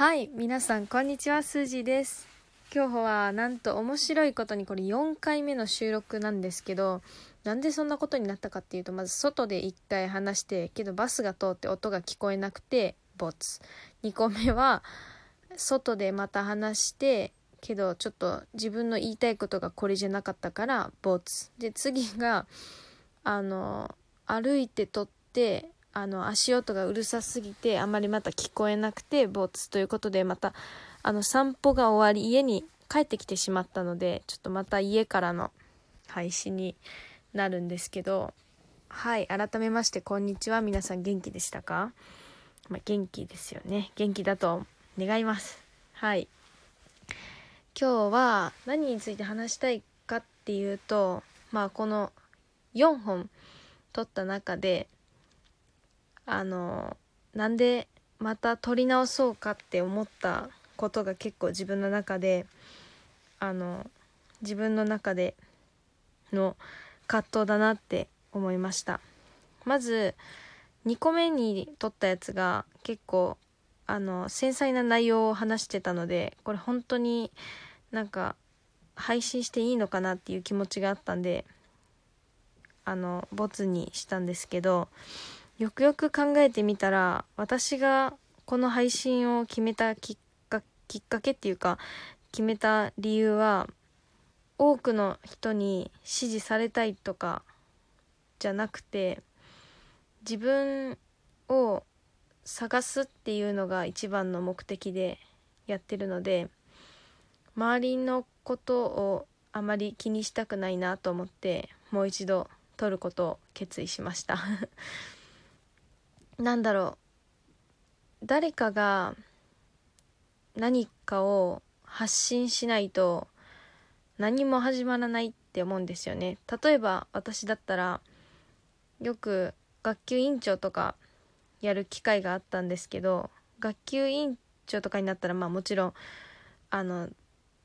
はい皆さんこんにちはスージーです。今日はなんと面白いことにこれ4回目の収録なんですけどなんでそんなことになったかっていうとまず外で1回話してけどバスが通って音が聞こえなくてボツ。2個目は外でまた話してけどちょっと自分の言いたいことがこれじゃなかったからボツ。で次があの歩いて撮ってあの足音がうるさすぎてあまりまた聞こえなくてボツということでまたあの散歩が終わり家に帰ってきてしまったのでちょっとまた家からの配信になるんですけどはい改めましてこんにちは。皆さん元気でしたか、まあ、元気ですよね。元気だと願います。はい。今日は何について話したいかっていうとまあこの4本撮った中であのなんでまた撮り直そうかって思ったことが結構自分の中であの自分の中での葛藤だなって思いました。まず2個目に撮ったやつが結構あの繊細な内容を話してたのでこれ本当になんか配信していいのかなっていう気持ちがあったんであのボツにしたんですけどよくよく考えてみたら私がこの配信を決めたきっかきっかけっていうか決めた理由は多くの人に支持されたいとかじゃなくて自分を探すっていうのが一番の目的でやってるので周りのことをあまり気にしたくないなと思ってもう一度撮ることを決意しました。なんだろう。誰かが何かを発信しないと何も始まらないって思うんですよね。例えば私だったらよく学級委員長とかやる機会があったんですけど学級委員長とかになったらまあもちろんあの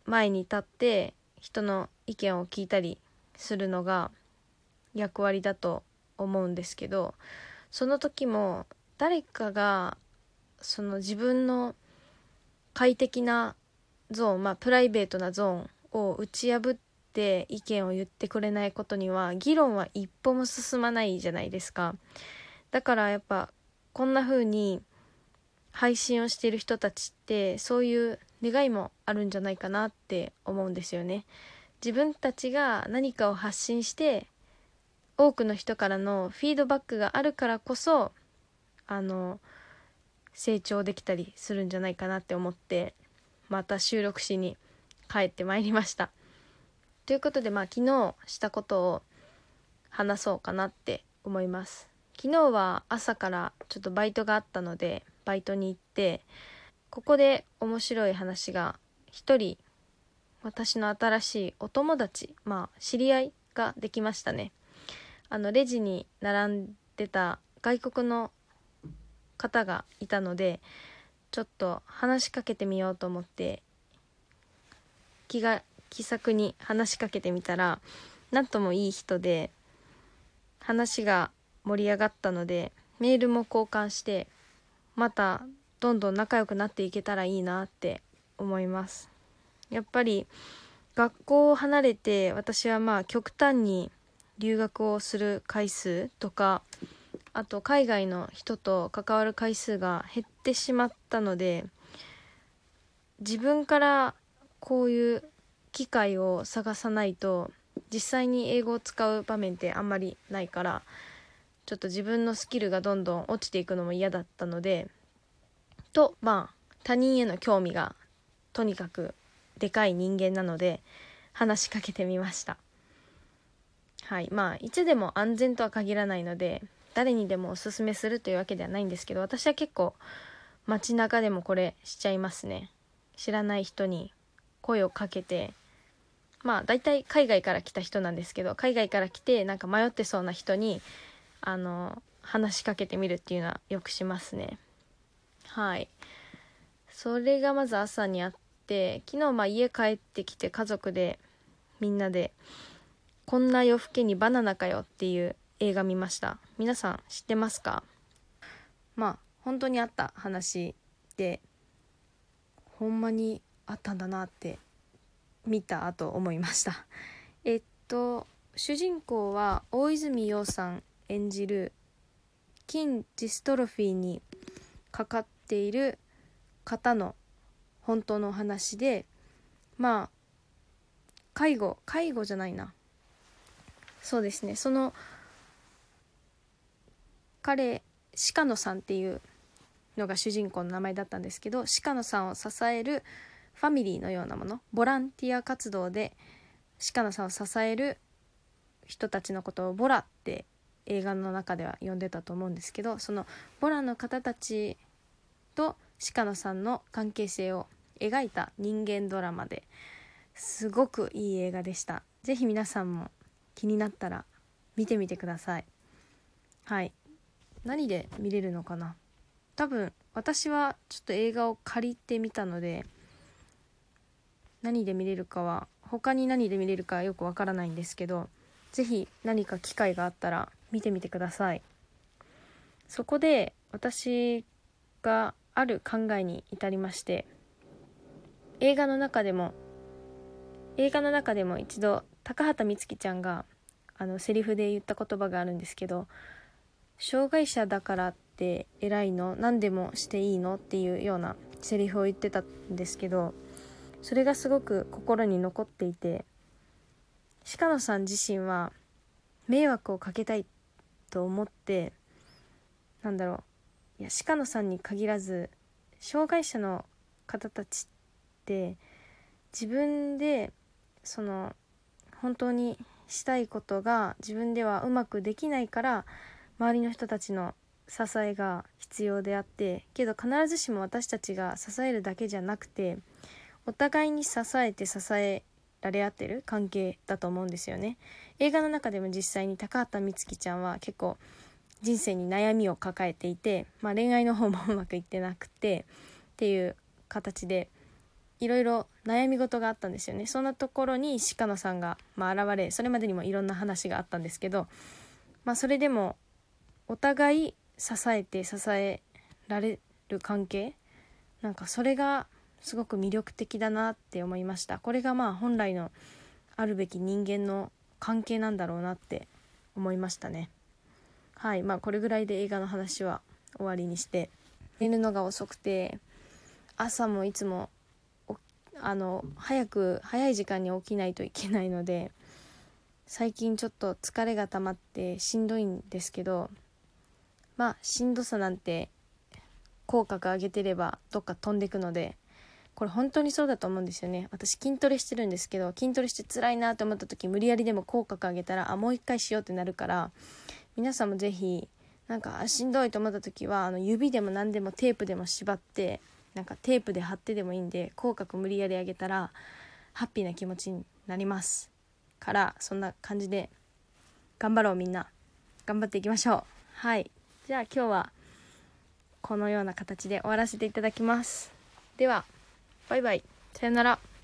前に立って人の意見を聞いたりするのが役割だと思うんですけどその時も誰かがその自分の快適なゾーンまあプライベートなゾーンを打ち破って意見を言ってくれないことには議論は一歩も進まないじゃないですか。だからやっぱこんな風に配信をしている人たちってそういう願いもあるんじゃないかなって思うんですよね。自分たちが何かを発信して多くの人からのフィードバックがあるからこそあの成長できたりするんじゃないかなって思ってまた収録しに帰ってまいりました。ということでまあ昨日したことを話そうかなって思います。昨日は朝からちょっとバイトがあったのでバイトに行ってここで面白い話が一人私の新しいお友達まあ知り合いができましたね。あのレジに並んでた外国の方がいたのでちょっと話しかけてみようと思って気が気さくに話しかけてみたらなんともいい人で話が盛り上がったのでメールも交換してまたどんどん仲良くなっていけたらいいなって思います。やっぱり学校を離れて私はまあ極端に留学をする回数とかあと海外の人と関わる回数が減ってしまったので自分からこういう機会を探さないと実際に英語を使う場面ってあんまりないからちょっと自分のスキルがどんどん落ちていくのも嫌だったのでとまあ他人への興味がとにかくでかい人間なので話しかけてみました。はいまあいつでも安全とは限らないので誰にでもおすすめするというわけではないんですけど私は結構街中でもこれしちゃいますね。知らない人に声をかけてまあ大体海外から来た人なんですけど海外から来てなんか迷ってそうな人にあの話しかけてみるっていうのはよくしますね。はい。それがまず朝にあって昨日まあ家帰ってきて家族でみんなで「こんな夜更けにバナナかよ」っていう映画見ました。皆さん知ってますか？まあ本当にあった話でほんまにあったんだなって見たと思いました。えっと主人公は大泉洋さん演じる筋ジストロフィーにかかっている方の本当の話でまあ介護介護じゃないな。そうですね。その彼鹿野さんっていうのが主人公の名前だったんですけど鹿野さんを支えるファミリーのようなものボランティア活動で鹿野さんを支える人たちのことをボラって映画の中では呼んでたと思うんですけどそのボラの方たちと鹿野さんの関係性を描いた人間ドラマですごくいい映画でした。是非皆さんも気になったら見てみてください。はい。何で見れるのかな？多分私はちょっと映画を借りてみたので何で見れるかは他に何で見れるかよくわからないんですけど是非何か機会があったら見てみてください。そこで私がある考えに至りまして映画の中でも映画の中でも一度高畑充希ちゃんがあのセリフで言った言葉があるんですけど障害者だからって偉いの？何でもしていいの？っていうようなセリフを言ってたんですけどそれがすごく心に残っていて鹿野さん自身は迷惑をかけたいと思ってなんだろういや鹿野さんに限らず障害者の方たちって自分でその本当にしたいことが自分ではうまくできないから周りの人たちの支えが必要であってけど必ずしも私たちが支えるだけじゃなくてお互いに支えて支えられ合ってる関係だと思うんですよね。映画の中でも実際に高畑充希ちゃんは結構人生に悩みを抱えていて、まあ、恋愛の方もうまくいってなくてっていう形でいろいろ悩み事があったんですよね。そんなところに鹿野さんが、まあ、現れそれまでにもいろんな話があったんですけど、まあ、それでもお互い支えて支えられる関係なんかそれがすごく魅力的だなって思いました。これがまあ本来のあるべき人間の関係なんだろうなって思いましたね。はい。まあこれぐらいで映画の話は終わりにして寝るのが遅くて朝もいつもあの早く早い時間に起きないといけないので最近ちょっと疲れが溜まってしんどいんですけどまあしんどさなんて口角上げてればどっか飛んでくのでこれ本当にそうだと思うんですよね。私筋トレしてるんですけど筋トレして辛いなと思った時無理やりでも口角上げたらあもう一回しようってなるから皆さんも是非なんかしんどいと思った時はあの指でも何でもテープでも縛ってなんかテープで貼ってでもいいんで口角無理やり上げたらハッピーな気持ちになります。からそんな感じで頑張ろうみんな。頑張っていきましょう。はい。じゃあ今日はこのような形で終わらせていただきます。ではバイバイ。さよなら。